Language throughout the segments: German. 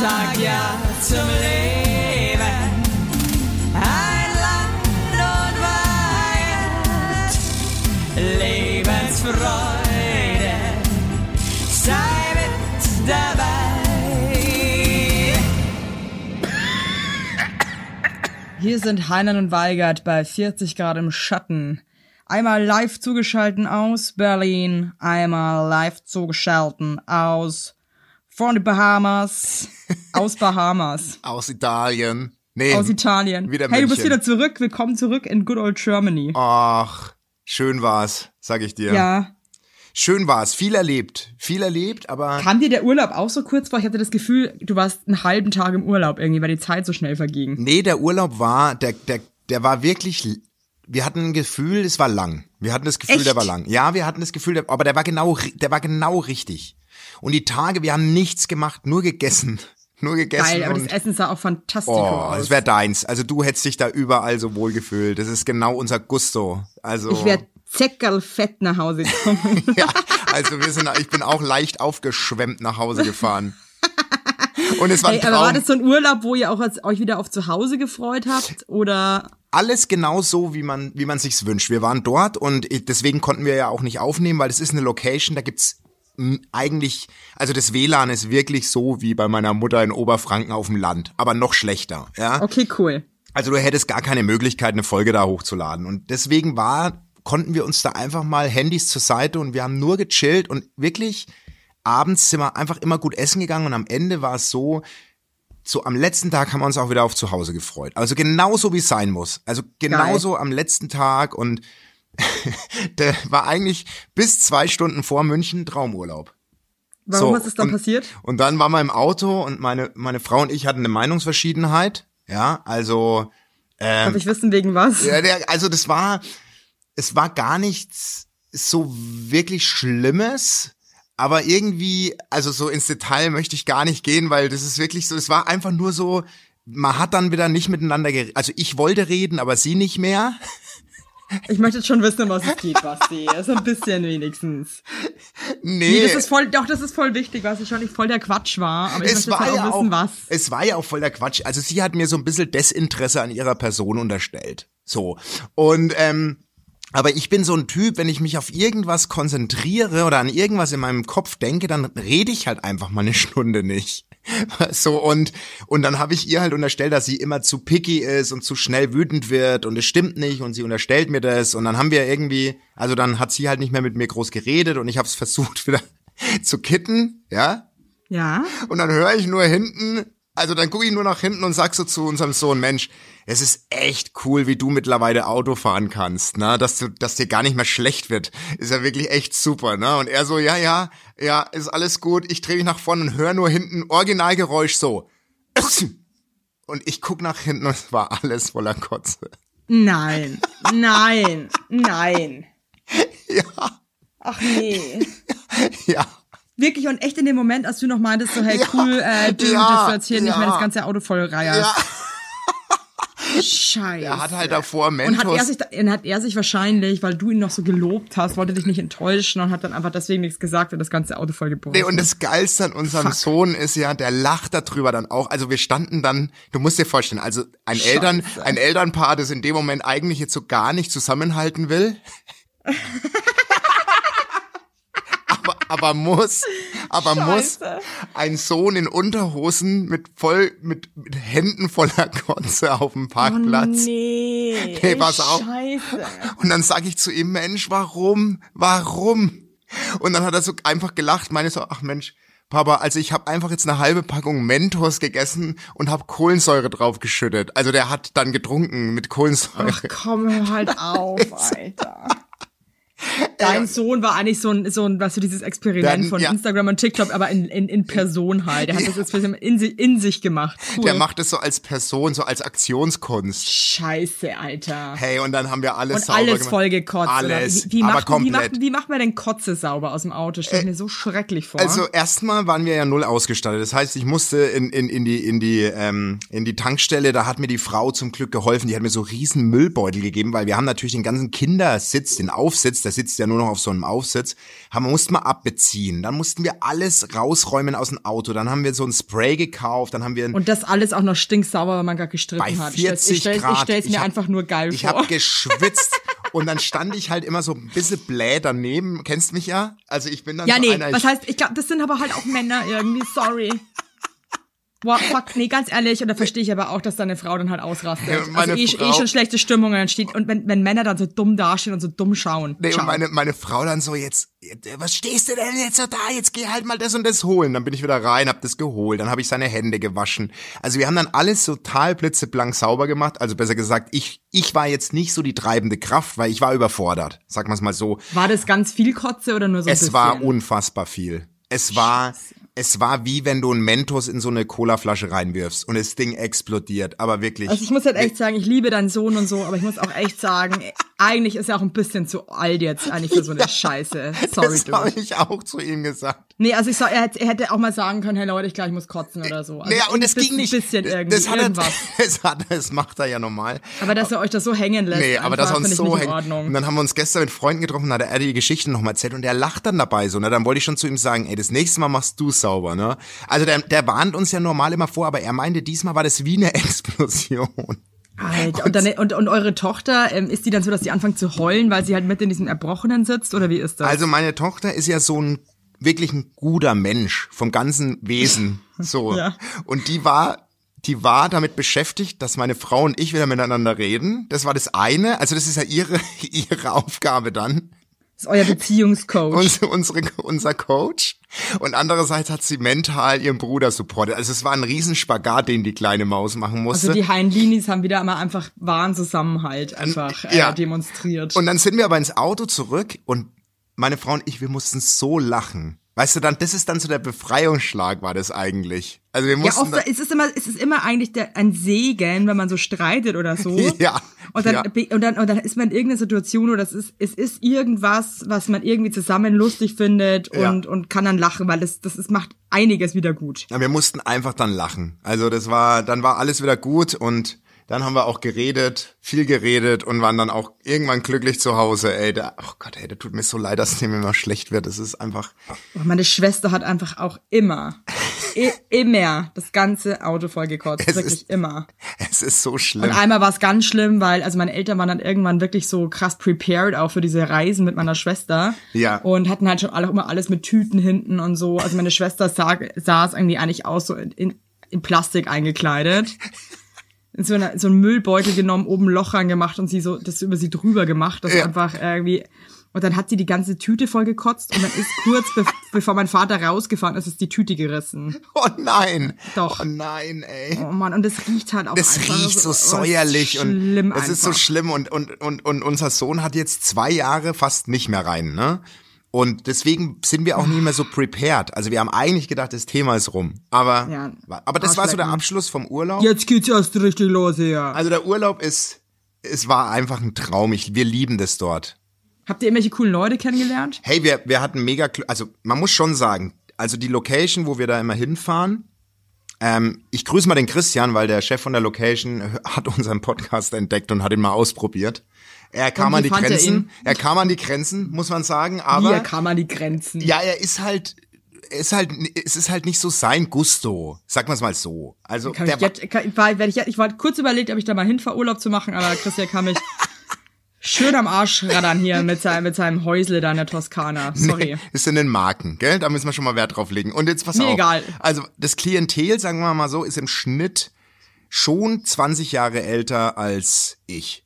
sag ja zum Leben. Ein Land und Weihend, Lebensfreude, sei mit dabei. Hier sind Heinern und Weigert bei 40 Grad im Schatten. Einmal live zugeschalten aus Berlin, einmal live zugeschalten aus von den Bahamas, aus Bahamas, Aus Italien. Nee, aus Italien. Wieder hey, du bist wieder zurück. Willkommen zurück in good old Germany. Ach, schön war's, sag ich dir. Ja. Schön war's, viel erlebt, viel erlebt, aber Kam dir der Urlaub auch so kurz vor? Ich hatte das Gefühl, du warst einen halben Tag im Urlaub irgendwie, weil die Zeit so schnell verging. nee, der Urlaub war, der, der, der war wirklich, wir hatten ein Gefühl, es war lang. Wir hatten das Gefühl, Echt? der war lang. Ja, wir hatten das Gefühl, der, aber der war genau, der war genau richtig. Und die Tage, wir haben nichts gemacht, nur gegessen. Nur gegessen. Geil, aber das Essen sah auch fantastisch Oh, aus. das wäre deins. Also du hättest dich da überall so wohl gefühlt. Das ist genau unser Gusto. Also ich werde zeckerlfett nach Hause kommen. ja, also wir sind, ich bin auch leicht aufgeschwemmt nach Hause gefahren. Und es war Hey, aber war das so ein Urlaub, wo ihr auch euch wieder auf zu Hause gefreut habt? Oder Alles genau so, wie man, wie man sich's wünscht. Wir waren dort und deswegen konnten wir ja auch nicht aufnehmen, weil es ist eine Location, da gibt's eigentlich, also das WLAN ist wirklich so wie bei meiner Mutter in Oberfranken auf dem Land, aber noch schlechter, ja. okay, cool. Also du hättest gar keine Möglichkeit, eine Folge da hochzuladen. Und deswegen war, konnten wir uns da einfach mal Handys zur Seite und wir haben nur gechillt und wirklich abends sind wir einfach immer gut essen gegangen und am Ende war es so, so am letzten Tag haben wir uns auch wieder auf zu Hause gefreut. Also genauso wie es sein muss. Also genauso am letzten Tag und der war eigentlich bis zwei Stunden vor München Traumurlaub. Warum So, ist es dann und, passiert? Und dann waren wir im Auto und meine, meine Frau und ich hatten eine Meinungsverschiedenheit. Ja, also Darf ich wissen, wegen was? ja, der, also das war, es war gar nichts so wirklich Schlimmes, aber irgendwie, also so ins Detail möchte ich gar nicht gehen, weil das ist wirklich so, es war einfach nur so, man hat dann wieder nicht miteinander geredet. Also ich wollte reden, aber sie nicht mehr. Ich möchte jetzt schon wissen, um was es geht, Basti. So ein bisschen wenigstens. Nee, Nee, das ist voll, doch, das ist voll wichtig, was ich schon nicht voll der Quatsch war. Aber ich es möchte war jetzt ja auch auch, wissen, was. es war ja auch voll der Quatsch. Also sie hat mir so ein bisschen Desinteresse an ihrer Person unterstellt. So. Und, ähm, aber ich bin so ein Typ, wenn ich mich auf irgendwas konzentriere oder an irgendwas in meinem Kopf denke, dann rede ich halt einfach mal eine Stunde nicht. So und und dann habe ich ihr halt unterstellt, dass sie immer zu picky ist und zu schnell wütend wird und es stimmt nicht und sie unterstellt mir das und dann haben wir irgendwie, also dann hat sie halt nicht mehr mit mir groß geredet und ich habe es versucht wieder zu kitten, ja? Ja? Und dann höre ich nur hinten, also dann gucke ich nur nach hinten und sag so zu unserem Sohn, Mensch, es ist echt cool, wie du mittlerweile Auto fahren kannst, ne? Dass du, dass dir gar nicht mehr schlecht wird. Ist ja wirklich echt super, ne? Und er so, ja, ja, ja, ist alles gut. Ich drehe mich nach vorne und höre nur hinten Originalgeräusch so. Und ich guck nach hinten und es war alles voller Kotze. Nein. Nein. Nein. Ja, Ach nee. ja. Wirklich und echt in dem Moment, als du noch meintest, so, hey, Ja, cool, äh, du, ja, du jetzt hier nicht ja. mehr das ganze Auto voll reierst. Ja. Scheiße. Er hat halt davor und hat Mentos. er, sich, dann hat er sich wahrscheinlich, weil du ihn noch so gelobt hast, wollte dich nicht enttäuschen und hat dann einfach deswegen nichts gesagt und das ganze Auto voll gebrochen. Nee, und das Geilste an unserem Fuck. Sohn ist ja, der lacht darüber dann auch. Also wir standen dann, du musst dir vorstellen, also ein Eltern, ein Elternpaar, das in dem Moment eigentlich jetzt so gar nicht zusammenhalten will. aber, muss, aber muss Scheiße. ein Sohn in Unterhosen mit voll, mit, mit Händen voller Kotze auf dem Parkplatz. Oh, nee. Hey, pass auf. Scheiße. Und dann sag ich zu ihm, Mensch, warum? Warum? Und dann hat er so einfach gelacht, meine so, ach Mensch, Papa, also ich habe einfach jetzt eine halbe Packung Mentos gegessen und habe Kohlensäure drauf geschüttet. Also der hat dann getrunken mit Kohlensäure. Ach komm, hör halt auf, Alter. Dein Sohn war eigentlich so ein, so ein, was du dieses Experiment Dann, von ja. Instagram und TikTok, aber in, in, in Person halt. Der hat das Experiment in, in sich gemacht. Cool. Der macht es so als Person, so als Aktionskunst. Scheiße, Alter. Hey, und dann haben wir alles Und sauber alles gemacht. voll gekotzt. oder? Alles, Wie, wie, aber macht, wie, macht, wie macht man denn Kotze sauber aus dem Auto? Stell ich mir so schrecklich vor. Also erstmal waren wir ja null ausgestattet. Das heißt, ich musste in, in, in die in die ähm, in die Tankstelle. Da hat mir die Frau zum Glück geholfen. Die hat mir so riesen Müllbeutel gegeben, weil wir haben natürlich den ganzen Kindersitz, den Aufsitz. Da sitzt ja nur noch auf so einem Aufsitz, haben, mussten wir abbeziehen. Dann mussten wir alles rausräumen aus dem Auto. Dann haben wir so ein Spray gekauft. Dann haben wir Und das alles auch noch stinksauber, weil man gar gestritten bei hat. 40 ich stell, Grad. Ich stell's mir hab- einfach nur geil Ich vor. habe geschwitzt und dann stand ich halt immer so ein bisschen bläh daneben. Kennst mich ja? Also ich bin dann ja, so nee, einer, was ich, heißt, ich glaube, das sind aber halt auch Männer irgendwie, sorry. Wow, fuck, nee, ganz ehrlich, und da verstehe ich aber auch, dass deine Frau dann halt ausrastet. Ja, also eh, Frau- eh schon schlechte Stimmung und dann steht, und wenn, wenn Männer dann so dumm dastehen und so dumm schauen. Nee, ciao. und meine, meine Frau dann so, jetzt, was stehst du denn jetzt so da? Jetzt geh halt mal das und das holen. Dann bin ich wieder rein, hab das geholt, dann habe ich seine Hände gewaschen. Also wir haben dann alles total blitzeblank sauber gemacht. Also besser gesagt, ich, ich war jetzt nicht so die treibende Kraft, weil ich war überfordert. Sag mal's mal so. War das ganz viel Kotze oder nur so ein Es bisschen? war unfassbar viel. Es war, es war wie wenn du ein Mentos in so eine Colaflasche reinwirfst und das Ding explodiert. Aber wirklich. Also ich muss halt echt sagen, ich liebe deinen Sohn und so, aber ich muss auch echt sagen, eigentlich ist er auch ein bisschen zu alt jetzt eigentlich für so eine Scheiße. Sorry, das habe ich auch zu ihm gesagt. Nee, also ich sag, er hätte, er hätte auch mal sagen können, hey Leute, ich glaube, ich muss kotzen oder so. Also Naja, und ein es ging nicht. bisschen irgendwie, das, hat er, irgendwas. das, hat, das macht er ja normal. Aber dass er euch das so hängen lässt, Nee, aber das einfach, uns find ich so hängt. Ordnung. Und dann haben wir uns gestern mit Freunden getroffen, da hat er die Geschichten nochmal erzählt und er lacht dann dabei so. Ne? Dann wollte ich schon zu ihm sagen, ey, das nächste Mal machst du sauber, ne? Also der, der warnt uns ja normal immer vor, aber er meinte, diesmal war das wie eine Explosion. Alter, und, dann, und, und eure Tochter, ähm, ist die dann so, dass sie anfängt zu heulen, weil sie halt mit in diesem Erbrochenen sitzt, oder wie ist das? Also meine Tochter ist ja so ein wirklich ein guter Mensch vom ganzen Wesen, so. Ja. Und die war die war damit beschäftigt, dass meine Frau und ich wieder miteinander reden. Das war das eine. Also das ist ja ihre, ihre Aufgabe dann. Das ist euer Beziehungscoach. unsere, unsere, unser Coach. Und andererseits hat sie mental ihren Bruder supportet. Also es war ein Riesenspagat, den die kleine Maus machen musste. also die Heinlinis haben wieder mal einfach wahren Zusammenhalt einfach äh, ja. demonstriert. und dann sind wir aber ins Auto zurück und meine Frau und ich, wir mussten so lachen. Weißt du, dann, das ist dann so der Befreiungsschlag, war das eigentlich. Also wir ja, mussten. oft ist es immer, es ist immer eigentlich der, ein Segen, wenn man so streitet oder so. Ja, Und dann, ja. und dann, und dann ist man in irgendeiner Situation oder es ist, es ist irgendwas, was man irgendwie zusammen lustig findet Ja. und, und kann dann lachen, weil das, das ist, macht einiges wieder gut. Ja, wir mussten einfach dann lachen. Also das war, dann war alles wieder gut und dann haben wir auch geredet, viel geredet und waren dann auch irgendwann glücklich zu Hause. Ey, da, oh Gott, ey, das tut mir so leid, dass dem immer schlecht wird. Das ist einfach, Oh, Meine Schwester hat einfach auch immer, i- immer das ganze Auto voll gekotzt. Es wirklich ist- immer. es ist so Und schlimm. einmal war es ganz schlimm, weil, also meine Eltern waren dann irgendwann wirklich so krass prepared auch für diese Reisen mit meiner Schwester. Ja. Und hatten halt schon alle, immer alles mit Tüten hinten und so. Also meine Schwester sah, saß irgendwie eigentlich aus so in, in, in Plastik eingekleidet. So, einer, so einen Müllbeutel genommen, oben ein Loch reingemacht und sie so, das über sie drüber gemacht. Das Ja. einfach irgendwie, und dann hat sie die ganze Tüte voll gekotzt und dann ist kurz be bevor mein Vater rausgefahren ist, ist die Tüte gerissen. Oh nein. Doch. Oh nein, ey. Oh Mann, und das riecht halt auch Das einfach riecht so oh, säuerlich und schlimm es ist so schlimm und, und, und, und unser Sohn hat jetzt zwei Jahre fast nicht mehr rein, ne? Und deswegen sind wir auch nicht mehr so prepared. Also wir haben eigentlich gedacht, das Thema ist rum. Aber, Ja, aber das war so der. Abschluss vom Urlaub. Jetzt geht's erst richtig los hier. Also der Urlaub ist, es war einfach ein Traum. Ich, wir lieben das dort. Habt ihr irgendwelche coolen Leute kennengelernt? Hey, wir, wir hatten mega, also man muss schon sagen, also die Location, wo wir da immer hinfahren, ähm, ich grüße mal den Christian, weil der Chef von der Location hat unseren Podcast entdeckt und hat ihn mal ausprobiert. Er kam wie an die er Grenzen, ihn? er kam an die Grenzen, muss man sagen, aber kam man die Grenzen. ja, er ist halt, er ist halt, es ist halt nicht so sein Gusto, sag mal's mal so. Also Kann der ich, jetzt, kann, ich, war, ich, ich war kurz überlegt, ob ich da mal hinfahre, Urlaub zu machen, aber Christian kann mich schön am Arsch raddern hier mit seinem, mit seinem Häusle da in der Toskana. Sorry. ist in den Marken, gell? Da müssen wir schon mal Wert drauf legen. Und jetzt pass Mir auf. egal. Also das Klientel, sagen wir mal so, ist im Schnitt schon 20 Jahre älter als ich.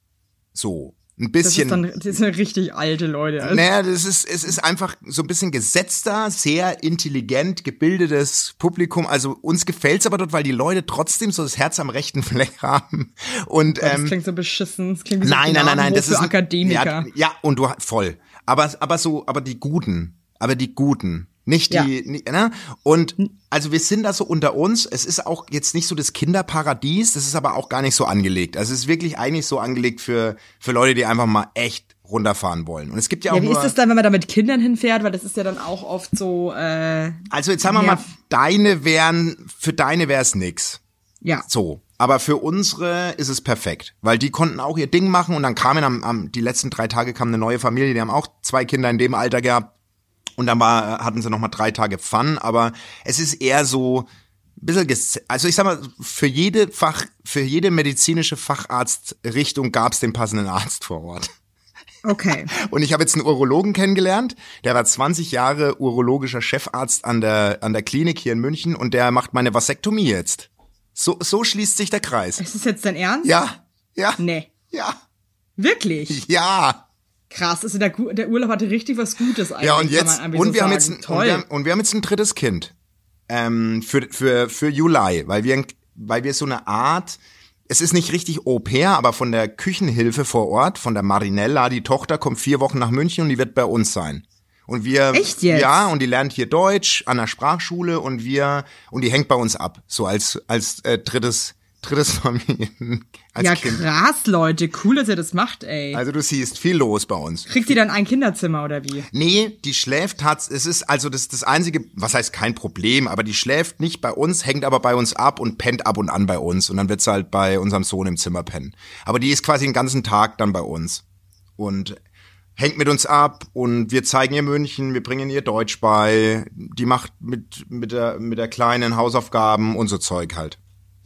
So. Ein Das ist bisschen. dann, das sind richtig alte Leute. Also, naja, das ist, es ist einfach so ein bisschen gesetzter, sehr intelligent, gebildetes Publikum. Also uns gefällt's aber dort, weil die Leute trotzdem so das Herz am rechten Fleck haben. Und das ähm, klingt so beschissen. Das klingt wie so Nein, nein, nein, nein, das ist ein- Akademiker. Ja, ja, und du voll. Aber aber so, aber die guten, aber die guten, nicht Ja. die, nie- ne? Und also wir sind da so unter uns. Es ist auch jetzt nicht so das Kinderparadies, das ist aber auch gar nicht so angelegt. Also es ist wirklich eigentlich so angelegt für für Leute, die einfach mal echt runterfahren wollen. Und es gibt ja auch Ja, wie ist das dann, wenn man da mit Kindern hinfährt? Weil das ist ja dann auch oft so, äh, also jetzt sagen wir mal, deine wären für deine wär's nix. ja. So. Aber für unsere ist es perfekt, weil die konnten auch ihr Ding machen und dann kamen am, am die letzten drei Tage kam eine neue Familie, die haben auch zwei Kinder in dem Alter gehabt und dann war, hatten sie noch mal drei Tage Fun, aber es ist eher so ein bisschen, ges- also ich sag mal, für jede Fach, für jede medizinische Facharztrichtung gab es den passenden Arzt vor Ort. Okay. Und ich habe jetzt einen Urologen kennengelernt, der war 20 Jahre urologischer Chefarzt an der, an der Klinik hier in München und der macht meine Vasektomie jetzt. So, so schließt sich der Kreis. Ist das jetzt dein Ernst? Ja, ja, Nee. ja, Wirklich? ja. Krass, also der, der Urlaub hatte richtig was Gutes eigentlich. Ja, und jetzt, und so wir haben jetzt, ein, und Toll. wir, haben- und wir haben jetzt ein drittes Kind. Ähm, für, für, für Juli, weil wir, weil wir so eine Art, es ist nicht richtig Au pair, aber von der Küchenhilfe vor Ort, von der Marinella, die Tochter kommt vier Wochen nach München und die wird bei uns sein. Und wir, Echt jetzt? ja, und die lernt hier Deutsch an der Sprachschule und wir, und die hängt bei uns ab, so als, als äh, drittes, drittes Familien, als ja, Kind. krass, Leute. Cool, dass ihr das macht, ey. Also du siehst viel los bei uns. Kriegt ihr dann ein Kinderzimmer oder wie? Nee, die schläft hat, es ist also das das einzige, was heißt kein Problem, aber die schläft nicht bei uns, hängt aber bei uns ab und pennt ab und an bei uns und dann wird sie halt bei unserem Sohn im Zimmer pennen. Aber die ist quasi den ganzen Tag dann bei uns und hängt mit uns ab und wir zeigen ihr München, wir bringen ihr Deutsch bei, die macht mit mit der mit der kleinen Hausaufgaben und so Zeug halt.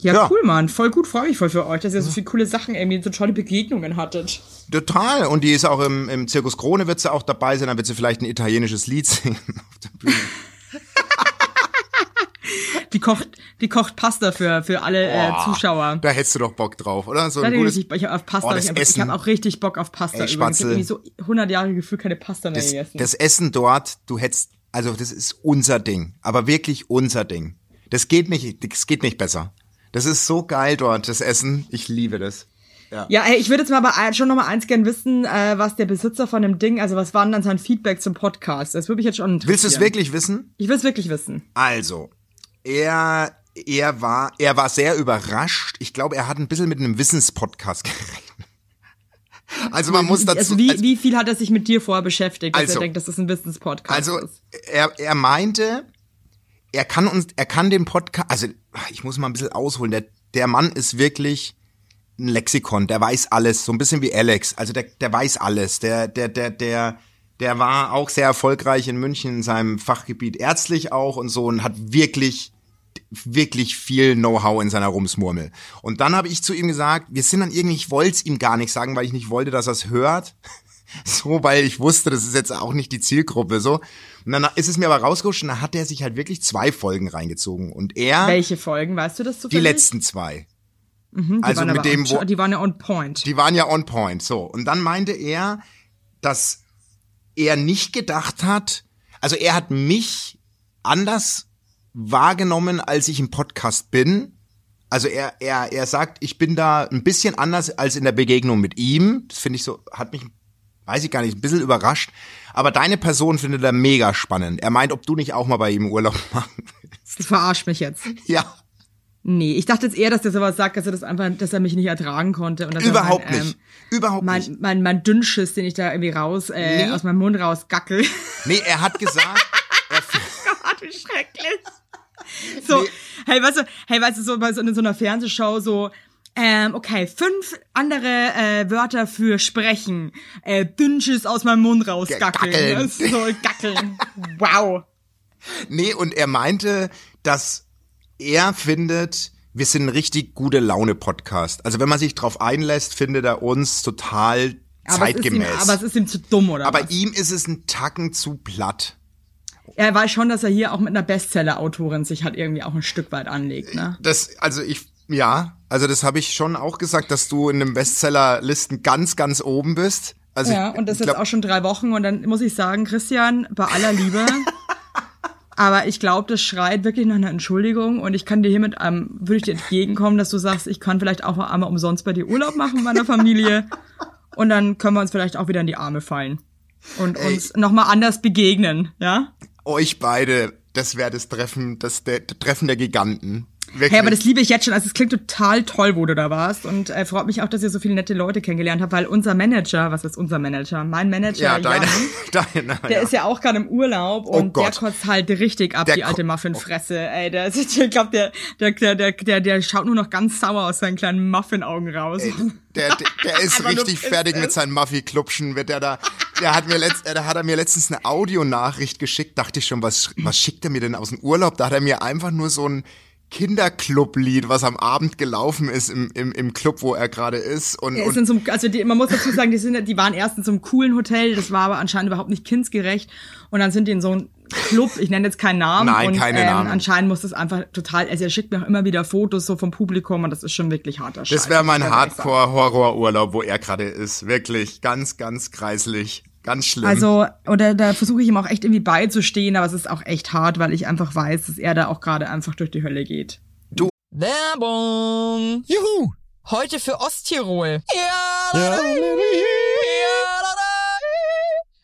Ja, Ja. cool, Mann. Voll gut, freue mich voll für euch, dass ihr so viele coole Sachen, irgendwie so tolle Begegnungen hattet. Total und die ist auch im im Zirkus Krone wird sie auch dabei sein, dann wird sie vielleicht ein italienisches Lied singen auf der Bühne. Die kocht, die kocht Pasta für, für alle äh, Boah, Zuschauer. Da hättest du doch Bock drauf, oder? So Da ein gutes, ich, ich habe auf Pasta, Oh, ich habe hab auch richtig Bock auf Pasta Ey. Ich habe so 100 Jahre Gefühl keine Pasta mehr das, gegessen. das Essen dort, du hättest, also das ist unser Ding, aber wirklich unser Ding. Das geht nicht, das geht nicht besser. Das ist so geil dort, das Essen. Ich liebe das. Ja, ey, ich würde jetzt mal aber schon noch mal eins gern wissen, äh, was der Besitzer von dem Ding, also was war denn dann sein Feedback zum Podcast? Das würde mich jetzt schon interessieren. Willst du es wirklich wissen? Ich will es wirklich wissen. Also, er, er war, er war sehr überrascht. Ich glaube, er hat ein bisschen mit einem Wissenspodcast gerechnet. Also man muss dazu, also wie, also- wie viel hat er sich mit dir vorher beschäftigt, dass Also- er denkt, dass das ein Wissenspodcast Also ist? er, er meinte, er kann uns, er kann den Podcast, also ich muss mal ein bisschen ausholen. Der, der Mann ist wirklich ein Lexikon, der weiß alles, so ein bisschen wie Alex. Also der, der weiß alles. Der, der, der, der, der war auch sehr erfolgreich in München in seinem Fachgebiet ärztlich auch und so und hat wirklich wirklich viel Know-how in seiner Rumsmurmel. Und dann habe ich zu ihm gesagt, wir sind dann irgendwie, ich wollte es ihm gar nicht sagen, weil ich nicht wollte, dass er es hört. So, weil ich wusste, das ist jetzt auch nicht die Zielgruppe, so. Und dann ist es mir aber rausgerutscht und dann hat er sich halt wirklich zwei Folgen reingezogen. Und er, Welche Folgen, weißt du das die zufällig? letzten zwei. Mhm, die also waren mit dem, on, wo- die waren ja on point. Die waren ja on point, so. Und dann meinte er, dass er nicht gedacht hat, also er hat mich anders wahrgenommen, als ich im Podcast bin. Also er, er, er sagt, ich bin da ein bisschen anders als in der Begegnung mit ihm. Das finde ich so, hat mich, weiß ich gar nicht, ein bisschen überrascht. Aber deine Person findet er mega spannend. Er meint, ob du nicht auch mal bei ihm Urlaub machen willst. Das verarscht mich jetzt. Ja, Nee, ich dachte jetzt eher, dass der sowas sagt, dass er das einfach, dass er mich nicht ertragen konnte. Und dass überhaupt er mein, nicht. Überhaupt Ähm, nicht. mein, mein, mein Dünnschiss, den ich da irgendwie raus, äh, Nee. aus meinem Mund raus gackel. Nee, er hat gesagt, er, Gott, wie schrecklich. So, Nee. hey, weißt du, hey, weißt du, so bei so, in so einer Fernsehshow so, ähm, okay, fünf andere äh, Wörter für sprechen. Äh, Dünnschiss aus meinem Mund raus gackeln. So, gackeln. Wow. Nee, und er meinte, dass er findet, wir sind ein richtig gute Laune-Podcast. Also wenn man sich drauf einlässt, findet er uns total Aber es, ist ihm, zeitgemäß. aber es ist ihm zu dumm, oder Aber was? ihm ist es ein Tacken zu platt. Er weiß schon, dass er hier auch mit einer Bestseller-Autorin sich halt irgendwie auch ein Stück weit anlegt, ne? Das, also ich, ja, also das habe ich schon auch gesagt, dass du in den Bestseller-Listen ganz, ganz oben bist. Also Ja, ich, und das ich jetzt auch schon drei Wochen und dann muss ich sagen, Christian, bei aller Liebe, aber ich glaube, das schreit wirklich nach einer Entschuldigung und ich kann dir hiermit, ähm, würde ich dir entgegenkommen, dass du sagst, ich kann vielleicht auch einmal umsonst bei dir Urlaub machen mit meiner Familie und dann können wir uns vielleicht auch wieder in die Arme fallen und uns nochmal anders begegnen, ja? euch beide, das wäre das Treffen, das der, Treffen der Giganten. Wirklich. Hey, aber das liebe ich jetzt schon. Also es klingt total toll, wo du da warst. Und äh, freut mich auch, dass ihr so viele nette Leute kennengelernt habt, weil unser Manager, was ist unser Manager? Mein Manager, ja, deine, Jan, deine, der ja. ist ja auch gerade im Urlaub und der Gott. kotzt halt richtig ab, Der die alte Muffinfresse. Ey, der ist, ich glaube, der, der, der, der, der, der schaut nur noch ganz sauer aus seinen kleinen Muffin-Augen raus. Der, der, der ist richtig fertig mit ist. seinen Muffy-Klupschen. Wird der da, der hat mir letzt, äh, da hat er mir letztens eine Audionachricht geschickt. Dachte ich schon, was, was schickt er mir denn aus dem Urlaub? Da hat er mir einfach nur so ein Kinderclub-Lied, was am Abend gelaufen ist im, im, im Club, wo er gerade ist. Und, ist und einem, also die, man muss dazu sagen, die sind, die waren erst in so einem coolen Hotel, das war aber anscheinend überhaupt nicht kindsgerecht. Und dann sind die in so einem Club, ich nenne jetzt keinen Namen. Nein, und, keine ähm, Namen. Anscheinend muss das einfach total, also er schickt mir auch immer wieder Fotos so vom Publikum und das ist schon wirklich harter Scheiß. das wäre mein. Hardcore-Horror-Urlaub, wo er gerade ist. Wirklich ganz, ganz kreislich. Ganz schlimm. Also, oder da versuche ich ihm auch echt irgendwie beizustehen, aber es ist auch echt hart, weil ich einfach weiß, dass er da auch gerade einfach durch die Hölle geht. Werbung. Juhu! Heute für Osttirol. Ja, Ja.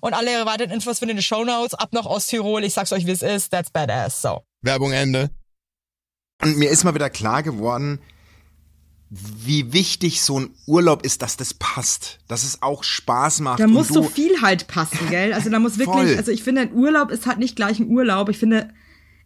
Und alle weiteren Infos findet ihr in den Shownotes. Ab nach Osttirol. Ich sag's euch, wie es ist. That's badass. So. Werbung Ende. Und mir ist mal wieder klar geworden, wie wichtig so ein Urlaub ist, dass das passt, dass es auch Spaß macht. Da muss so viel halt passen, gell? Also da muss wirklich, Voll. also ich finde, ein Urlaub ist halt nicht gleich ein Urlaub. Ich finde,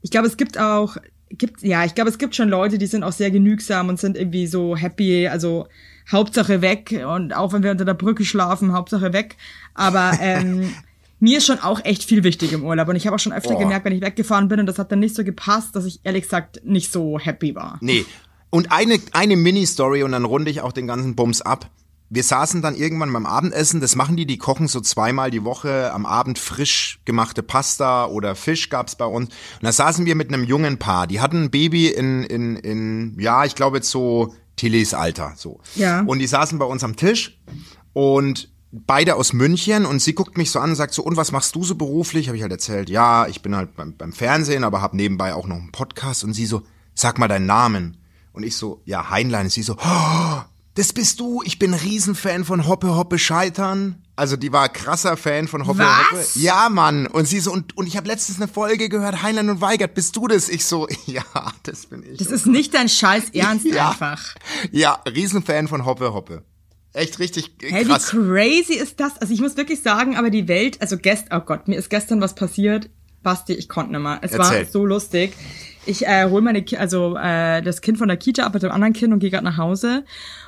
ich glaube, es gibt auch, gibt, ja, ich glaube, es gibt schon Leute, die sind auch sehr genügsam und sind irgendwie so happy, also Hauptsache weg und auch wenn wir unter der Brücke schlafen, Hauptsache weg. Aber ähm, mir ist schon auch echt viel wichtig im Urlaub und ich habe auch schon öfter Boah. gemerkt, wenn ich weggefahren bin und das hat dann nicht so gepasst, dass ich ehrlich gesagt nicht so happy war. Nee. Und eine, eine Mini-Story und dann runde ich auch den ganzen Bums ab. Wir saßen dann irgendwann beim Abendessen, das machen die, die kochen so zweimal die Woche am Abend frisch gemachte Pasta oder Fisch gab's bei uns. Und da saßen wir mit einem jungen Paar, die hatten ein Baby in, in, in ja, ich glaube jetzt so Tillys Alter, so. Ja. Und die saßen bei uns am Tisch und beide aus München und sie guckt mich so an und sagt so, und was machst du so beruflich? Habe ich halt erzählt, ja, ich bin halt beim, beim Fernsehen, aber habe nebenbei auch noch einen Podcast und sie so, sag mal deinen Namen. Und ich so, ja, Heinlein. Und sie so, oh, das bist du, ich bin Riesenfan von Hoppe Hoppe Scheitern. Also die war krasser Fan von Hoppe Was? Hoppe. Ja, Mann. Und sie so, und, und ich habe letztens eine Folge gehört, Heinlein und Weigert, bist du das? Ich so, ja, das bin ich. Das ist nicht dein Scheiß Ernst Ja. einfach. ja, Riesenfan von Hoppe Hoppe. Echt richtig Hey, wie krass. crazy ist das? Also ich muss wirklich sagen, aber die Welt, also gestern, oh Gott, mir ist gestern was passiert. Basti, ich konnte nicht mehr. Es Erzähl. war so lustig. Ich äh, hol meine, Ki also äh, das Kind von der Kita ab mit dem anderen Kind und gehe gerade nach Hause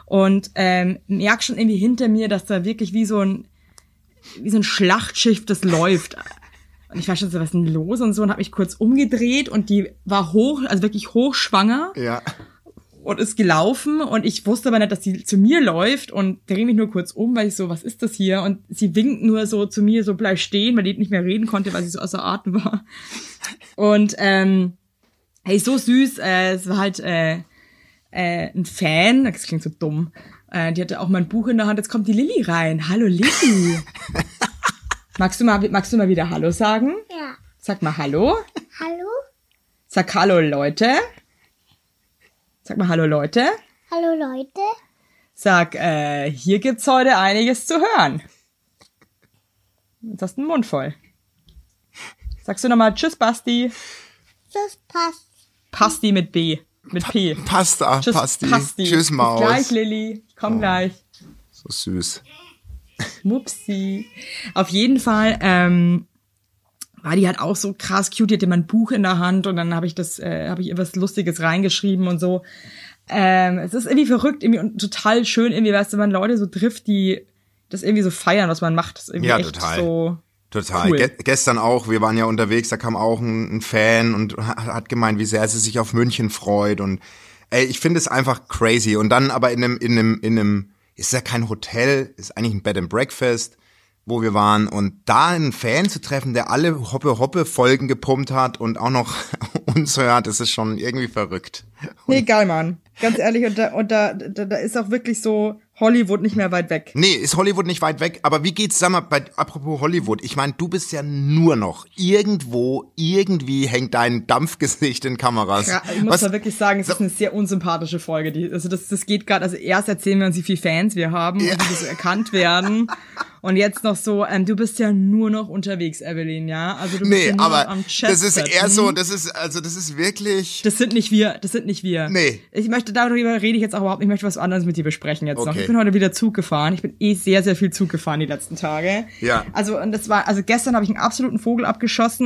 und ähm, merk schon irgendwie hinter mir, dass da wirklich wie so ein wie so ein Schlachtschiff das läuft. Und ich war schon so, was ist denn los und so und habe mich kurz umgedreht und die war hoch, also wirklich hochschwanger ja. und ist gelaufen und ich wusste aber nicht, dass sie zu mir läuft und drehe mich nur kurz um, weil ich so, was ist das hier? Und sie winkt nur so zu mir, so bleib stehen, weil die nicht mehr reden konnte, weil sie so außer Atem war. Und ähm, Hey, so süß. Äh, es war halt äh, äh, ein Fan. Das klingt so dumm. Äh, die hatte auch mein Buch in der Hand. Jetzt kommt die Lilly rein. Hallo Lilly. magst du mal, magst du mal wieder Hallo sagen? Ja. Sag mal Hallo. Hallo? Sag Hallo Leute. Sag mal Hallo Leute. Hallo Leute. Sag, äh, hier gibt's heute einiges zu hören. Jetzt hast du den Mund voll. Sagst du nochmal Tschüss Basti. Das passt. Pasti mit B. Mit P. Pasta, Tschüss Pasti. Pasti. Tschüss, Bis Maus. gleich, Lilly. Ich komm gleich. So süß. Mupsi. Auf jeden Fall ähm, war die halt auch so krass cute. Die hatte mein Buch in der Hand und dann habe ich das, äh, habe ich ihr was Lustiges reingeschrieben und so. Ähm, es ist irgendwie verrückt irgendwie und total schön irgendwie, weißt du, wenn Leute so trifft, die das irgendwie so feiern, was man macht. Das ist irgendwie Ja, echt total. so. Total. Cool. Ge gestern auch, wir waren ja unterwegs, da kam auch ein, ein Fan und ha- hat gemeint, wie sehr sie sich auf München freut und ey, ich finde es einfach crazy und dann aber in einem in einem in einem ist ja kein Hotel, ist eigentlich ein Bed and Breakfast, wo wir waren und da einen Fan zu treffen, der alle Hoppe Hoppe Folgen gepumpt hat und auch noch uns hört, das ist schon irgendwie verrückt. Nee, geil, Mann. Ganz ehrlich, und da, und da, da, da ist auch wirklich so Hollywood nicht mehr weit weg. Nee, ist Hollywood nicht weit weg, aber wie geht's, sag mal, bei, apropos Hollywood, ich meine, du bist ja nur noch irgendwo, irgendwie hängt dein Dampfgesicht in Kameras. Ja, ich muss Was- mal wirklich sagen, es ist eine sehr unsympathische Folge. Die, also das, das geht gerade, also erst erzählen wir uns, wie viele Fans wir haben und wie wir so erkannt werden. Und jetzt noch so, ähm, du bist ja nur noch unterwegs, Evelyn, ja? Also du bist Nee, ja nur aber noch am Chat das ist eher so, das ist, also das ist wirklich, Das sind nicht wir, das sind nicht wir. Nee. Ich möchte, darüber rede ich jetzt auch überhaupt nicht, ich möchte was anderes mit dir besprechen jetzt noch. Okay. Ich bin heute wieder Zug gefahren. Ich bin eh sehr, sehr viel Zug gefahren die letzten Tage. Ja. Also, und das war, also gestern habe ich einen absoluten Vogel abgeschossen.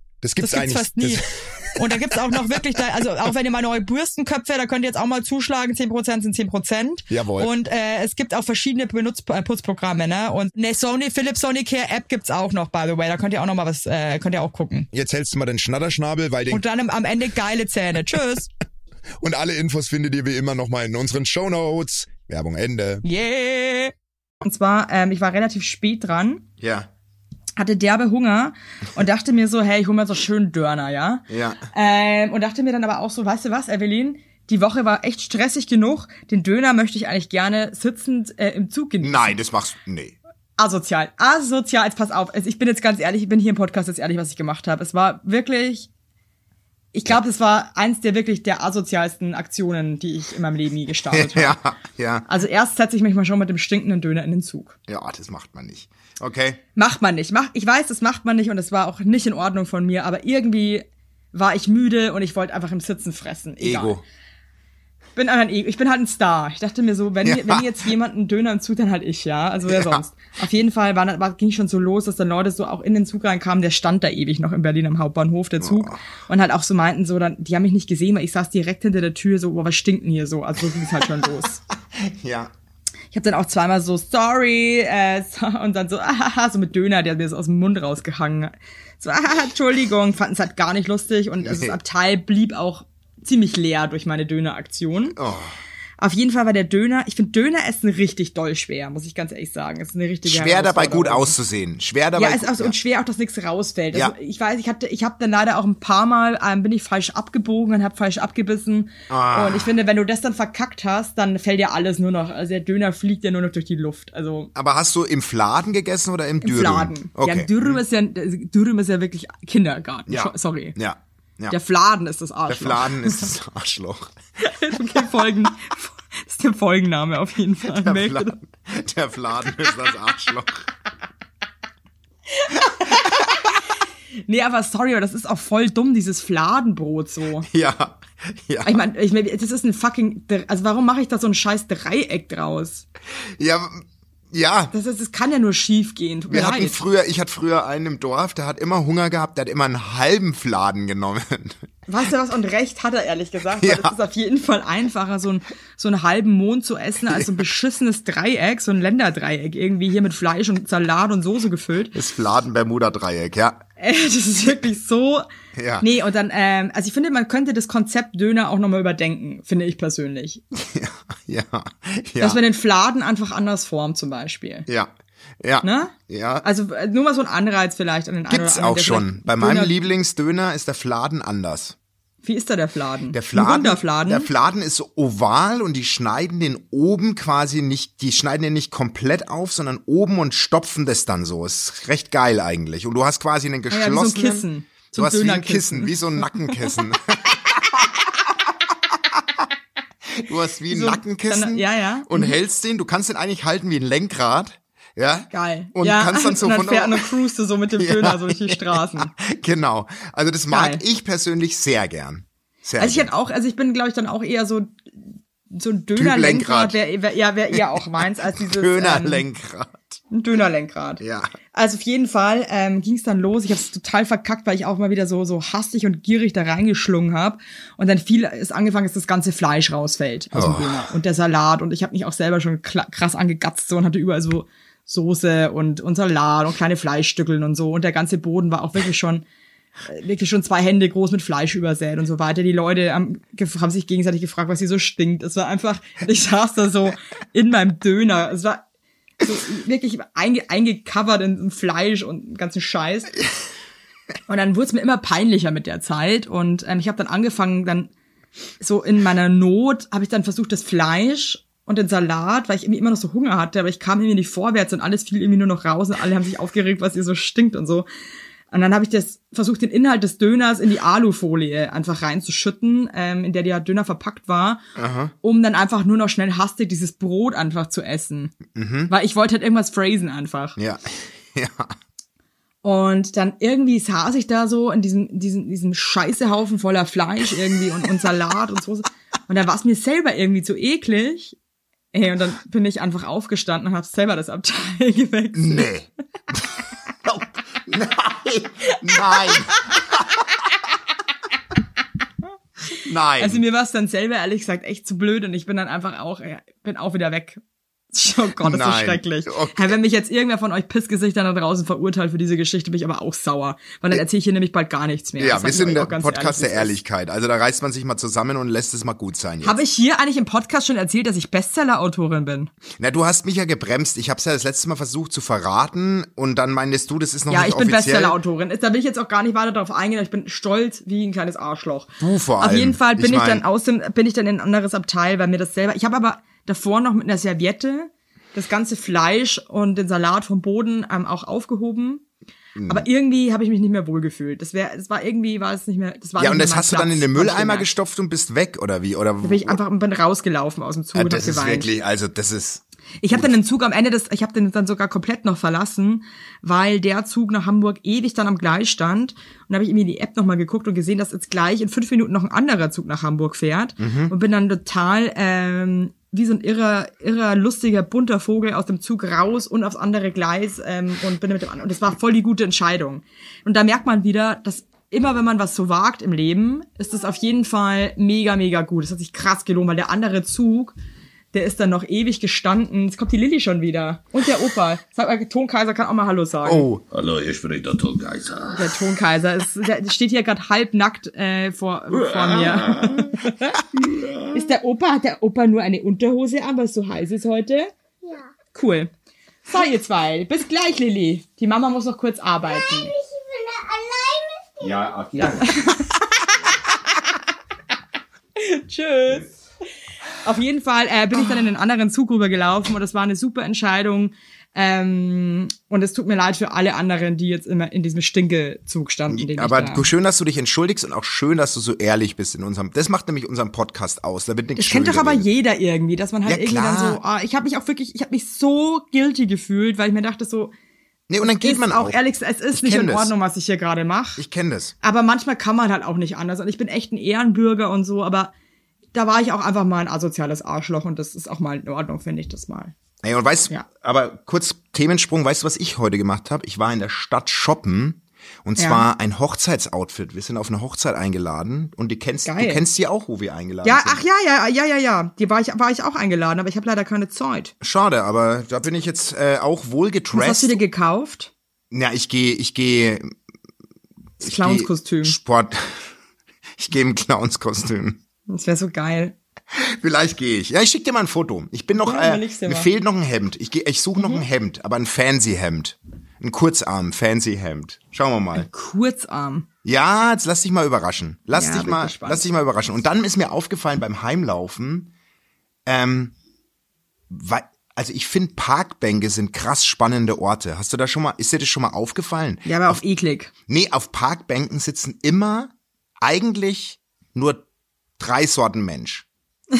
Das gibt's, Das gibt's fast nie. Das, Und da gibt's auch noch wirklich, da, also auch wenn ihr mal neue Bürstenköpfe, da könnt ihr jetzt auch mal zuschlagen, 10% sind 10%. Jawohl. Und äh, es gibt auch verschiedene Benutz äh, Putzprogramme, ne? Und eine Sony, Philips Sonicare App gibt's auch noch, by the way. Da könnt ihr auch noch mal was, äh, könnt ihr auch gucken. jetzt hältst du mal den Schnatterschnabel, weil den Und dann am- Ende geile Zähne. Tschüss. Und alle Infos findet ihr wie immer nochmal in unseren Shownotes. Werbung Ende. Yeah. Und zwar, ähm, ich war relativ spät dran, ja, hatte derbe Hunger und dachte mir so, hey, ich hol mir so schön Dörner, ja? ja. Ähm, und dachte mir dann aber auch so, weißt du was, Evelyn? Die Woche war echt stressig genug. Den Döner möchte ich eigentlich gerne sitzend äh, im Zug genießen. Nein, das machst nee. Asozial. Asozial. Jetzt pass auf. Also ich bin jetzt ganz ehrlich, ich bin hier im Podcast jetzt ehrlich, was ich gemacht habe. Es war wirklich. Ich glaube, es war eins der wirklich der asozialsten Aktionen, die ich in meinem Leben je gestartet habe. Ja, ja. Also erst setze ich mich mal schon mit dem stinkenden Döner in den Zug. Ja, das macht man nicht. Okay. Macht man nicht. Macht, ich weiß, das macht man nicht und es war auch nicht in Ordnung von mir, aber irgendwie war ich müde und ich wollte einfach im Sitzen fressen. Egal. Ego. Ich bin ein Ego. Ich bin halt ein Star. Ich dachte mir so, wenn, Ja. wenn jetzt jemand einen Döner im Zug, dann halt ich, ja. Also wer Ja. sonst. Auf jeden Fall war, war, ging schon so los, dass dann Leute so auch in den Zug reinkamen. Der stand da ewig noch in Berlin am Hauptbahnhof, der Zug. Oh. Und halt auch so meinten so, dann, die haben mich nicht gesehen, weil ich saß direkt hinter der Tür so, boah, was stinkt denn hier so? Also so ging es halt schon los. Ja. Ich habe dann auch zweimal so, sorry, äh, und dann so, ahaha, so mit Döner, der hat mir so aus dem Mund rausgehangen. So, ahaha, Entschuldigung, fanden es halt gar nicht lustig und also das. Abteil blieb auch ziemlich leer durch meine Döneraktion. Oh. Auf jeden Fall war der Döner, ich finde Döner essen richtig doll schwer, muss ich ganz ehrlich sagen. Es ist eine richtige Schwer dabei gut auszusehen. Schwer dabei. Ja, ist auch so, und schwer auch, dass nichts rausfällt. Ja. Also ich weiß, ich hatte, ich habe dann leider auch ein paar Mal ähm, bin ich falsch abgebogen und habe falsch abgebissen. Ah. Und ich finde, wenn du das dann verkackt hast, dann fällt ja alles nur noch. Also der Döner fliegt ja nur noch durch die Luft. Also Aber hast du im Fladen gegessen oder im, im Dürüm? Fladen. Okay. Ja, Dürüm ist ja Dürüm ist ja wirklich Kindergarten. Ja. Sorry. Ja. Ja. Der Fladen ist das Der Arschloch. Fladen ist das Arschloch. okay, Folgen. Das ist der Folgenname auf jeden Fall. Der Fladen, der Fladen ist das Arschloch. Nee, aber sorry, aber das ist auch voll dumm, dieses Fladenbrot so. Ja. Ja. Ich meine, ich mein, das ist ein fucking, also warum mache ich da so ein scheiß Dreieck draus? Ja. Ja. Das, ist, das kann ja nur schief gehen. Tut Wir hatten leid. früher, ich hatte früher einen im Dorf, der hat immer Hunger gehabt, der hat immer einen halben Fladen genommen. Weißt du was? Und recht hat er ehrlich gesagt. Ja. Weil es ist auf jeden Fall einfacher, so, ein, so einen halben Mond zu essen, als so ein beschissenes Dreieck, so ein Länderdreieck, irgendwie hier mit Fleisch und Salat und Soße gefüllt. Das Fladen-Bermuda-Dreieck, ja. Äh, Das ist wirklich so. Ja. Nee, und dann, ähm, also ich finde, man könnte das Konzept Döner auch nochmal überdenken, finde ich persönlich. Ja. Ja. Dass man den Fladen einfach anders formt, zum Beispiel. ja. Ja. Ne? Ja. Also äh, nur mal so ein Anreiz vielleicht an den Gibt's anderen, auch der schon. Bei meinem Döner- Lieblingsdöner ist der Fladen anders. Wie ist da der Fladen? Der Fladen, der Fladen ist so oval und die schneiden den oben quasi nicht, die schneiden den nicht komplett auf, sondern oben und stopfen das dann so. Ist recht geil eigentlich. Und du hast quasi einen Ah ja, wie so ein geschlossenen, Kissen. du hast wie ein. Kissen, wie so ein Nackenkissen. du hast wie ein So, Nackenkissen dann- ja, ja. und hältst den, du kannst den eigentlich halten wie ein Lenkrad. Ja. Geil. Und ja, kannst dann so und dann von fährt cruist du so mit dem Ja. Döner so durch die Straßen. Genau. Also das mag Geil. ich persönlich sehr gern. Sehr Also ich hätte auch, also ich bin, glaube ich, dann auch eher so so ein Lenkrad. Dönerlenkrad, wäre wär, ja, wäre eher auch meins als dieses ähm, Dönerlenkrad. ein Dönerlenkrad. Ja. Also auf jeden Fall ähm, ging es dann los. Ich habe es total verkackt, weil ich auch mal wieder so so hastig und gierig da reingeschlungen habe und dann viel ist angefangen, dass das ganze Fleisch rausfällt aus dem Oh. Döner und der Salat und ich habe mich auch selber schon krass angegatzt so und hatte überall so Soße und und Salat und kleine Fleischstückeln und so und der ganze Boden war auch wirklich schon äh, wirklich schon zwei Hände groß mit Fleisch übersät und so weiter. Die Leute haben, haben sich gegenseitig gefragt, was hier so stinkt. Es war einfach, ich saß da so in meinem Döner. Es war so wirklich einge eingecovert in Fleisch und ganzen Scheiß. Und dann wurde es mir immer peinlicher mit der Zeit. Und ähm, ich habe dann angefangen, dann so in meiner Not habe ich dann versucht, das Fleisch und den Salat, weil ich irgendwie immer noch so Hunger hatte, aber ich kam irgendwie nicht vorwärts und alles fiel irgendwie nur noch raus und alle haben sich aufgeregt, was hier so stinkt und so. Und dann habe ich das versucht, den Inhalt des Döners in die Alufolie einfach reinzuschütten, ähm, in der der Döner verpackt war, um dann einfach nur noch schnell hastig dieses Brot einfach zu essen. Weil ich wollte halt irgendwas phrasen einfach. Ja. Ja. Und dann irgendwie saß ich da so in diesem, diesem, diesem Scheißehaufen voller Fleisch irgendwie und, und Salat und Soße. Und da war es mir selber irgendwie zu eklig. Ey, und dann bin ich einfach aufgestanden und habe selber das Abteil gewechselt. Nee. Oh, nein. Nein. Nein. Also mir war es dann selber ehrlich gesagt echt zu blöd und ich bin dann einfach auch, bin auch wieder weg. Oh Gott, das ist Nein. schrecklich. Okay. Hey, wenn mich jetzt irgendwer von euch Pissgesichtern da draußen verurteilt für diese Geschichte, bin ich aber auch sauer. Weil dann erzähle ich hier nämlich bald gar nichts mehr. ja, Das wir sind der Podcast ehrlich, der ist. Ehrlichkeit. Also da reißt man sich mal zusammen und lässt es mal gut sein. Habe ich hier eigentlich im Podcast schon erzählt, dass ich Bestseller-Autorin bin? Na, du hast mich ja gebremst. Ich habe es ja das letzte Mal versucht zu verraten und dann meintest du, das ist noch Ja, nicht ich bin offiziell. Bestseller-Autorin. Da will ich jetzt auch gar nicht weiter darauf eingehen. Ich bin stolz wie ein kleines Arschloch. Du vor Auf allem. jeden Fall bin Ich ich, mein- dann aus dem, bin ich dann in ein anderes Abteil, weil mir das selber. Ich habe aber davor noch mit einer Serviette das ganze Fleisch und den Salat vom Boden ähm, auch aufgehoben. Mhm. Aber irgendwie habe ich mich nicht mehr wohlgefühlt. Das wäre, das war irgendwie, war es nicht mehr. Das war Ja, und das hast du dann Platz, in den Mülleimer gestopft und bist weg, oder wie? Oder Da bin ich einfach bin rausgelaufen aus dem Zug ja, und hab das ist geweint. wirklich, also das ist. Ich habe dann den Zug am Ende des, ich habe den dann sogar komplett noch verlassen, weil der Zug nach Hamburg ewig dann am Gleis stand. Und da habe ich irgendwie die App nochmal geguckt und gesehen, dass jetzt gleich in fünf Minuten noch ein anderer Zug nach Hamburg fährt. Und bin dann total ähm, wie so ein irrer, irrer, lustiger, bunter Vogel aus dem Zug raus und aufs andere Gleis ähm, und bin mit dem anderen. Und das war voll die gute Entscheidung. Und da merkt man wieder, dass immer wenn man was so wagt im Leben, ist das auf jeden Fall mega, mega gut. Das hat sich krass gelohnt, weil der andere Zug, der ist dann noch ewig gestanden. Jetzt kommt die Lilly schon wieder. Und der Opa. Sag mal, Tonkaiser kann auch mal Hallo sagen. Oh, Hallo, hier spricht der Tonkaiser. Der Tonkaiser ist, der steht hier gerade halbnackt äh, vor, vor mir. Ist der Opa, hat der Opa nur eine Unterhose an, weil es so heiß ist heute? Ja. Cool. So, ihr zwei. Bis gleich, Lilly. Die Mama muss noch kurz arbeiten. Ich bin da alleine. Ja, auf jeden Tschüss. Auf jeden Fall äh, bin ich dann in den anderen Zug rübergelaufen und das war eine super Entscheidung. Ähm, und es tut mir leid für alle anderen, die jetzt immer in diesem Stinkezug standen. Den Aber ich da schön, dass du dich entschuldigst und auch schön, dass du so ehrlich bist in unserem. Das macht nämlich unseren Podcast aus. Da wird nichts Das kennt doch aber jeder irgendwie, dass man halt Ja, irgendwie dann klar. so, ah, ich habe mich auch wirklich, ich habe mich so guilty gefühlt, weil ich mir dachte so, Nee, und dann geht man auch auch. ehrlich, es ist Ich nicht in das. Ordnung, was ich hier gerade mache. Ich kenne das. Aber manchmal kann man halt auch nicht anders. Und ich bin echt ein Ehrenbürger und so, aber da war ich auch einfach mal ein asoziales Arschloch und das ist auch mal in Ordnung, finde ich das mal. Ey, und weißt, Ja. aber kurz Themensprung, weißt du, was ich heute gemacht habe? Ich war in der Stadt shoppen und Ja. zwar ein Hochzeitsoutfit. Wir sind auf eine Hochzeit eingeladen und die kennst, Geil. du kennst die auch, wo wir eingeladen Ja, sind. ach ja, ja, ja, ja, ja. Die war ich, war ich auch eingeladen, aber ich habe leider keine Zeit. Schade, aber da bin ich jetzt äh, auch wohl Was hast gedressed. du dir gekauft? Ja, ich gehe, ich gehe. Das Clownskostüm. geh Sport. Ich gehe im Clownskostüm. Das wäre so geil. Vielleicht gehe ich. Ja, ich schick dir mal ein Foto. Ich bin noch, Ja, äh, mir mal. Mhm. fehlt noch ein Hemd. Ich, geh- ich suche noch ein Hemd, aber ein fancy Hemd. Ein Kurzarm, fancy Hemd. Schauen wir mal. Kurzarm. Ja, jetzt lass dich mal überraschen. Lass Ja, dich mal, gespannt. lass dich mal überraschen. Und dann ist mir aufgefallen beim Heimlaufen, ähm, weil, also ich finde Parkbänke sind krass spannende Orte. Hast du da schon mal, ist dir das schon mal aufgefallen? Ja, aber auf eklig. Nee, auf Parkbänken sitzen immer eigentlich nur drei Sorten Mensch.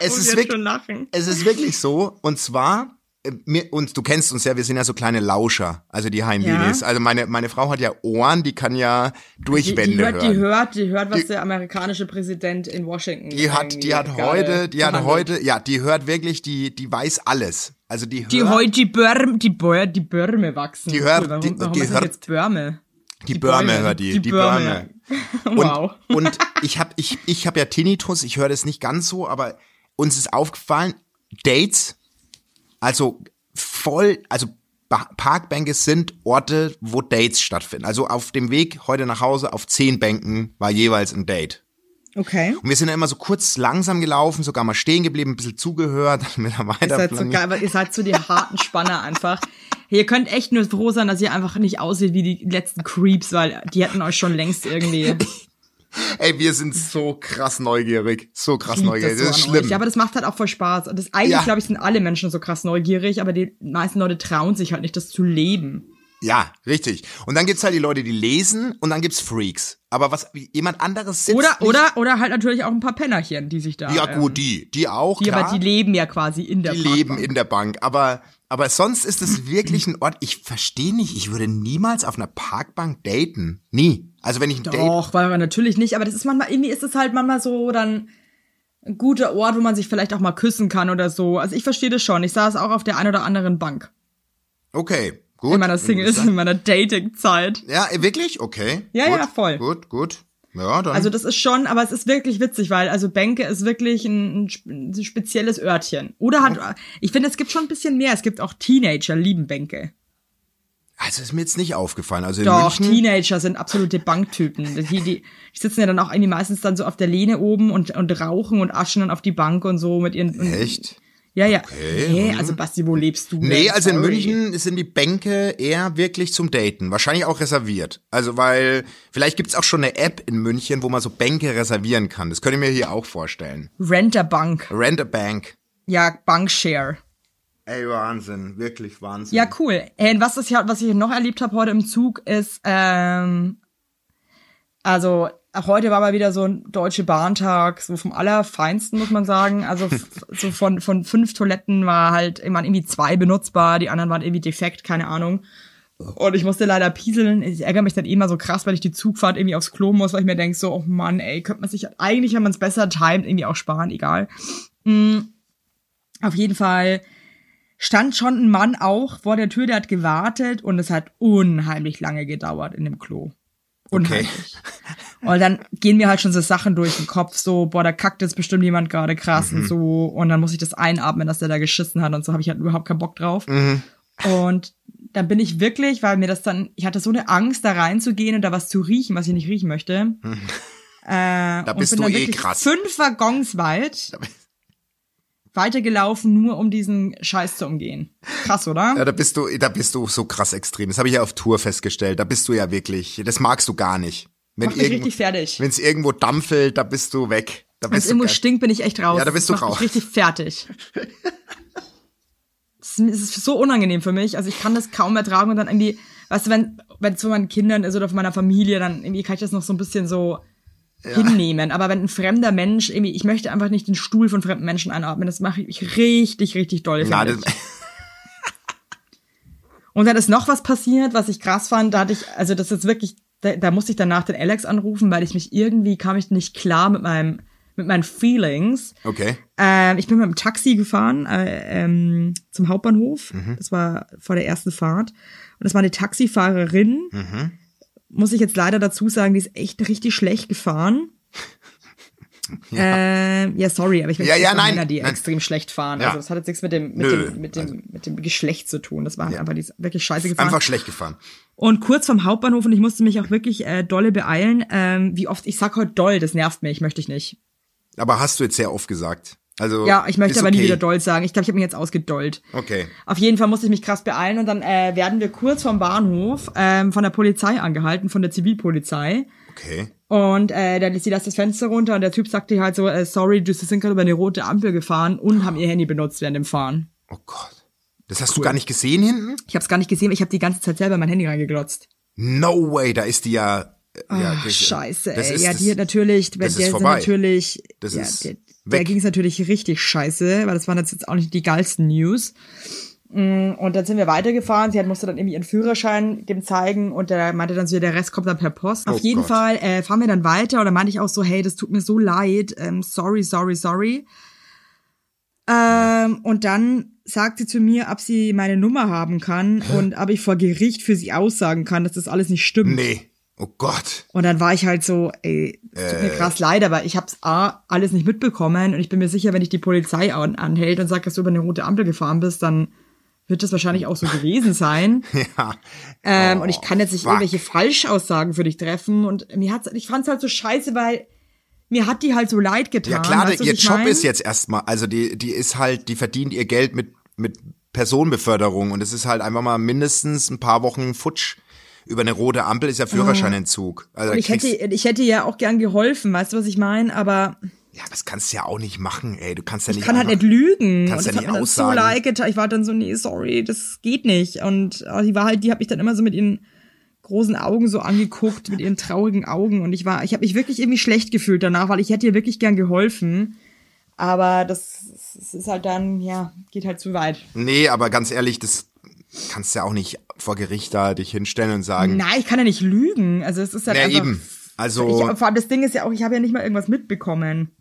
es, ist wirklich, es ist wirklich so. Und zwar, äh, mir, und du kennst uns ja, wir sind ja so kleine Lauscher, also die Heimlilis. Ja. Also meine, meine Frau hat ja Ohren, die kann ja durch Die, die, hört, hören. die hört, die hört, was Die- der amerikanische Präsident in Washington. Die hat, die hat heute, die hat heute, ja, die hört wirklich, die, die weiß alles. Also die hört, Die heute die Börme, die Bäume, die Börme wachsen. Die hört- die- die hört- jetzt Börme? die Bäume. hört die, Die die, Börme. Wow. Und, und ich habe ich, ich hab ja Tinnitus, ich höre das nicht ganz so, aber uns ist aufgefallen, Dates, also voll, also Parkbänke sind Orte, wo Dates stattfinden. Also auf dem Weg heute nach Hause auf zehn Bänken war jeweils ein Date. Okay. Und wir sind dann immer so kurz langsam gelaufen, sogar mal stehen geblieben, ein bisschen zugehört, dann wieder Ihr weiter. seid so geil, weil ihr seid so die harten Spanner einfach. Ihr könnt echt nur froh sein, dass ihr einfach nicht aussieht wie die letzten Creeps, weil die hätten euch schon längst irgendwie. Ey, wir sind so krass neugierig, so krass neugierig. so Das ist euch. schlimm. Ja, aber das macht halt auch voll Spaß. Und Das eigentlich, Ja. glaube ich, sind alle Menschen so krass neugierig, aber die meisten Leute trauen sich halt nicht, das zu leben. Ja, richtig. Und dann gibt's halt die Leute, die lesen und dann gibt's Freaks. Aber was jemand anderes sitzt Oder, nicht, oder, oder halt natürlich auch ein paar Pennerchen, die sich da. Ja ähm, gut, die, die auch, Die, klar. aber die leben ja quasi in der die leben Parkbank. in der Bank. Aber, aber sonst ist es wirklich ein Ort, ich verstehe nicht, ich würde niemals auf einer Parkbank daten. Nie. Also wenn ich ein Date Doch, weil wir natürlich nicht, aber das ist manchmal, irgendwie ist es halt manchmal so dann ein guter Ort, wo man sich vielleicht auch mal küssen kann oder so. Also ich verstehe das schon. Ich saß auch auf der einen oder anderen Bank. Okay, gut. in meiner Single, in meiner Dating-Zeit. Ja, äh, wirklich? Okay. Ja, gut, ja, voll. Gut, gut. Ja, dann. Also das ist schon, aber es ist wirklich witzig, weil also Bänke ist wirklich ein, ein sp- ein spezielles Örtchen. Oder hat, ich finde, es gibt schon ein bisschen mehr. Es gibt auch Teenager, lieben Bänke. also ist mir jetzt nicht aufgefallen. Also Doch, München, Teenager sind absolute Banktypen. Die, die, die sitzen ja dann auch irgendwie meistens dann so auf der Lehne oben und, und rauchen und aschen dann auf die Bank und so mit ihren. Echt? Ja, ja. Okay, Nee, hm. also Basti, wo lebst du? Nee, also in Sorry. München sind die Bänke eher wirklich zum Daten. Wahrscheinlich auch reserviert. Also weil, vielleicht gibt's auch schon eine App in München, wo man so Bänke reservieren kann. Das könnte ich mir hier auch vorstellen. Renter Bank. Rent a Bank. Ja, Bankshare. Ey, Wahnsinn. Wirklich Wahnsinn. Ja, cool. Hey, und was, ist was ich noch erlebt habe heute im Zug ist, ähm, also heute war mal wieder so ein deutsche Bahntag, so vom allerfeinsten, muss man sagen. Also so von, von fünf Toiletten war halt waren irgendwie zwei benutzbar, die anderen waren irgendwie defekt, keine Ahnung. Und ich musste leider pieseln. Ich ärgere mich dann eh immer so krass, weil ich die Zugfahrt irgendwie aufs Klo muss, weil ich mir denke, so, oh Mann, ey, könnte man sich eigentlich, wenn man es besser timet, irgendwie auch sparen, egal. Mm, auf jeden Fall stand schon ein Mann auch vor der Tür, der hat gewartet und es hat unheimlich lange gedauert in dem Klo. Unheimlich. Und dann gehen mir halt schon so Sachen durch den Kopf, so, boah, da kackt jetzt bestimmt jemand gerade krass und so. Und dann muss ich das einatmen, dass der da geschissen hat und so habe ich halt überhaupt keinen Bock drauf. Und dann bin ich wirklich, weil mir das dann, ich hatte so eine Angst, da reinzugehen und da was zu riechen, was ich nicht riechen möchte. Äh, Da bist du eh krass. fünf Waggons weit weitergelaufen, nur um diesen Scheiß zu umgehen. Krass, oder? Ja, da bist du, da bist du so krass extrem. Das habe ich ja auf Tour festgestellt. Da bist du ja wirklich, das magst du gar nicht. Wenn Macht mich richtig fertig. Wenn es irgendwo dampfelt, da bist du weg. Wenn es irgendwo stinkt, bin ich echt raus. Ja, da bist du das raus. richtig fertig. Es ist- es ist so unangenehm für mich. Also ich kann das kaum ertragen und dann irgendwie, weißt du, wenn wenn es von meinen Kindern ist oder von meiner Familie, dann irgendwie kann ich das noch so ein bisschen so hinnehmen. Aber wenn ein fremder Mensch irgendwie, ich möchte einfach nicht den Stuhl von fremden Menschen einatmen. Das mache ich richtig, richtig doll. Ja, finde das. Und dann ist noch was passiert, was ich krass fand. Da hatte ich, also das ist wirklich, da, da musste ich danach den Alex anrufen, weil ich mich irgendwie kam ich nicht klar mit meinem, mit meinen Feelings. okay. Ähm, ich bin mit dem Taxi gefahren äh, ähm, zum Hauptbahnhof. Das war vor der ersten Fahrt. Und das war eine Taxifahrerin. Muss ich jetzt leider dazu sagen, die ist echt richtig schlecht gefahren. Ja, ähm, ja sorry, aber ich Ja, möchte ja, nein, Männer, die nein. extrem schlecht fahren. Ja. Also das hat jetzt nichts mit dem, mit Nö, also dem, mit dem, mit dem Geschlecht zu tun. Das war einfach, die wirklich scheiße gefahren. Einfach schlecht gefahren. Und kurz vom Hauptbahnhof und ich musste mich auch wirklich äh, dolle beeilen. Ähm, wie oft, ich sag heute doll, das nervt mich, möchte ich nicht. Aber hast du jetzt sehr oft gesagt. Also Ja, ich möchte ist aber okay. nie wieder doll sagen. Ich glaube, ich habe mich jetzt ausgedollt. Okay. Auf jeden Fall musste ich mich krass beeilen und dann äh, werden wir kurz vom Bahnhof ähm, von der Polizei angehalten, von der Zivilpolizei. Okay. Und äh, dann sie lässt das Fenster runter und der Typ sagte halt so, äh, sorry, du sind gerade über eine rote Ampel gefahren und haben ihr Handy benutzt während dem Fahren. Oh Gott. Das hast du gar nicht gesehen hinten? Ich habe es gar nicht gesehen, ich habe die ganze Zeit selber mein Handy reingeglotzt. No way, da ist die ja. äh, ja Ach, das- scheiße, das ey. ist- ja, das- die hat natürlich, das der ist vorbei. natürlich, Das ja, ist der, weg. ging es natürlich richtig scheiße, weil das waren jetzt auch nicht die geilsten News. Mm, Und dann sind wir weitergefahren. Sie hat, musste dann irgendwie ihren Führerschein dem zeigen und der meinte dann so, der Rest kommt dann per Post. Auf Oh jeden Gott. Fall äh, fahren wir dann weiter und dann meinte ich auch so, hey, das tut mir so leid, ähm, sorry, sorry, sorry. Ähm, und dann sagt sie zu mir, ob sie meine Nummer haben kann und ob ich vor Gericht für sie aussagen kann, dass das alles nicht stimmt. Nee. Oh Gott. Und dann war ich halt so, ey, es tut mir Äh. krass leid, aber ich hab's A, alles nicht mitbekommen und ich bin mir sicher, wenn ich die Polizei an, anhält und sagt, dass du über eine rote Ampel gefahren bist, dann wird das wahrscheinlich auch so gewesen sein. Ja. Ähm, Oh, und ich kann jetzt nicht fuck. irgendwelche Falschaussagen für dich treffen und mir hat's, ich fand's halt so scheiße, weil mir hat die halt so leid getan. Ja klar, weißt du, ihr Job mein? ist jetzt erstmal, also die, die ist halt, die verdient ihr Geld mit, mit Personenbeförderung und es ist halt einfach mal mindestens ein paar Wochen futsch. Über eine rote Ampel ist ja Führerscheinentzug. Also da Und ich hätte, ich hätte ja auch gern geholfen, weißt du, was ich meine? Aber ja, das kannst du ja auch nicht machen, ey. Du kannst ja nicht ich kann halt nicht lügen. Kannst und ja nicht so aussagen. leid getan. Ich war dann so, nee, sorry, das geht nicht. Und die war halt, die hat mich dann immer so mit ihren großen Augen so angeguckt, mit ihren traurigen Augen. Und ich war, ich habe mich wirklich irgendwie schlecht gefühlt danach, weil ich hätte ihr wirklich gern geholfen. Aber das, das ist halt dann, ja, geht halt zu weit. Nee, aber ganz ehrlich, das kannst ja auch nicht vor Gericht da dich hinstellen und sagen. Nein, ich kann ja nicht lügen. Also es ist halt Ja, einfach. eben. Also- ich, vor allem das Ding ist ja auch, ich habe ja nicht mal irgendwas mitbekommen.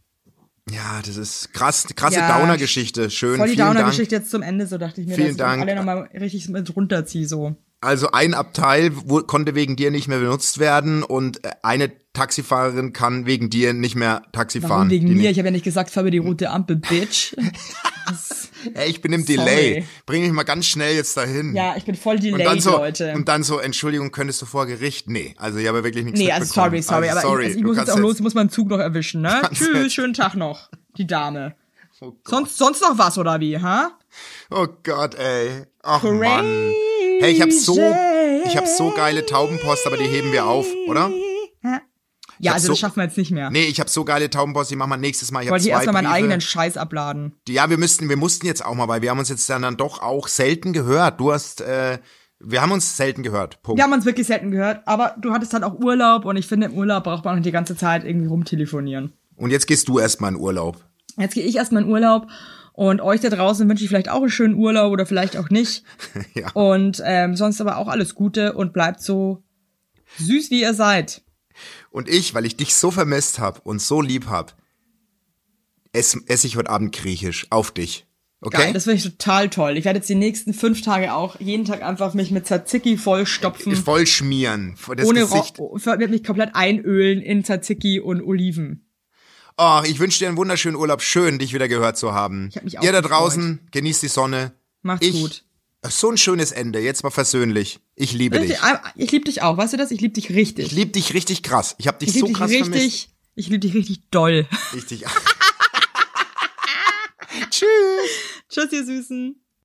Ja, das ist krass, krasse Ja, Downer-Geschichte. Schön, Voll die. Downer-Geschichte jetzt zum Ende, so dachte ich mir, Vielen dass ich Dank. alle nochmal richtig mit runterziehe, so. Also ein Abteil wo, konnte wegen dir nicht mehr benutzt werden und äh, eine Taxifahrerin kann wegen dir nicht mehr Taxi Warum fahren. wegen mir? nicht- Ich habe ja nicht gesagt, fahr über die rote Ampel, Bitch. Ey, ich bin im Sorry. Delay. Bring mich mal ganz schnell jetzt dahin. ja, ich bin voll und delayed, dann so, Leute. Und dann so, Entschuldigung, könntest du vor Gericht? Nee, also ich habe wirklich nichts nee, also sorry, sorry, also, aber sorry, ich, also ich muss jetzt auch los, ich muss meinen Zug noch erwischen, ne? Tschüss, jetzt- schönen Tag noch, die Dame. Oh. Sonst, sonst noch was, oder wie, ha? Oh Gott, ey. Ach Mann. Hey, ich hab so, ich hab so geile Taubenpost, aber die heben wir auf, oder? Ja, also so- das schaffen wir jetzt nicht mehr. Nee, ich hab so geile Taubenpost, die machen wir nächstes Mal. Ich ich wollte zwei erstmal meinen eigenen Scheiß abladen. Ja, wir müssten, wir mussten jetzt auch mal, weil wir haben uns jetzt dann, dann doch auch selten gehört. Du hast, äh, wir haben uns selten gehört. Punkt. Wir haben uns wirklich selten gehört, aber du hattest halt auch Urlaub und ich finde, im Urlaub braucht man auch nicht die ganze Zeit irgendwie rumtelefonieren. Und jetzt gehst du erstmal in Urlaub. Jetzt gehe ich erstmal in Urlaub und euch da draußen wünsche ich vielleicht auch einen schönen Urlaub oder vielleicht auch nicht. Ja. Und ähm, sonst aber auch alles Gute und bleibt so süß, wie ihr seid. Und ich, weil ich dich so vermisst hab und so lieb hab, esse ess ich heute Abend griechisch auf dich. Okay? Geil, das finde ich total toll. Ich werde jetzt die nächsten fünf Tage auch jeden Tag einfach mich mit Tzatziki vollstopfen. Voll schmieren. Das ohne Gesicht. Ro werde mich komplett einölen in Tzatziki und Oliven. Oh, ich wünsche dir einen wunderschönen Urlaub. Schön, dich wieder gehört zu haben. Ich hab mich auch Ihr da gefreut. draußen, genießt die Sonne. Macht's ich, gut. Ach, So ein schönes Ende. Jetzt mal versöhnlich. Ich liebe dich. Richtig, Ich liebe dich auch, weißt du das? Ich liebe dich richtig. Ich liebe dich richtig krass. Ich habe dich Ich so dich krass richtig, vermisst. Ich liebe dich richtig doll. Richtig. Tschüss. Tschüss, ihr Süßen.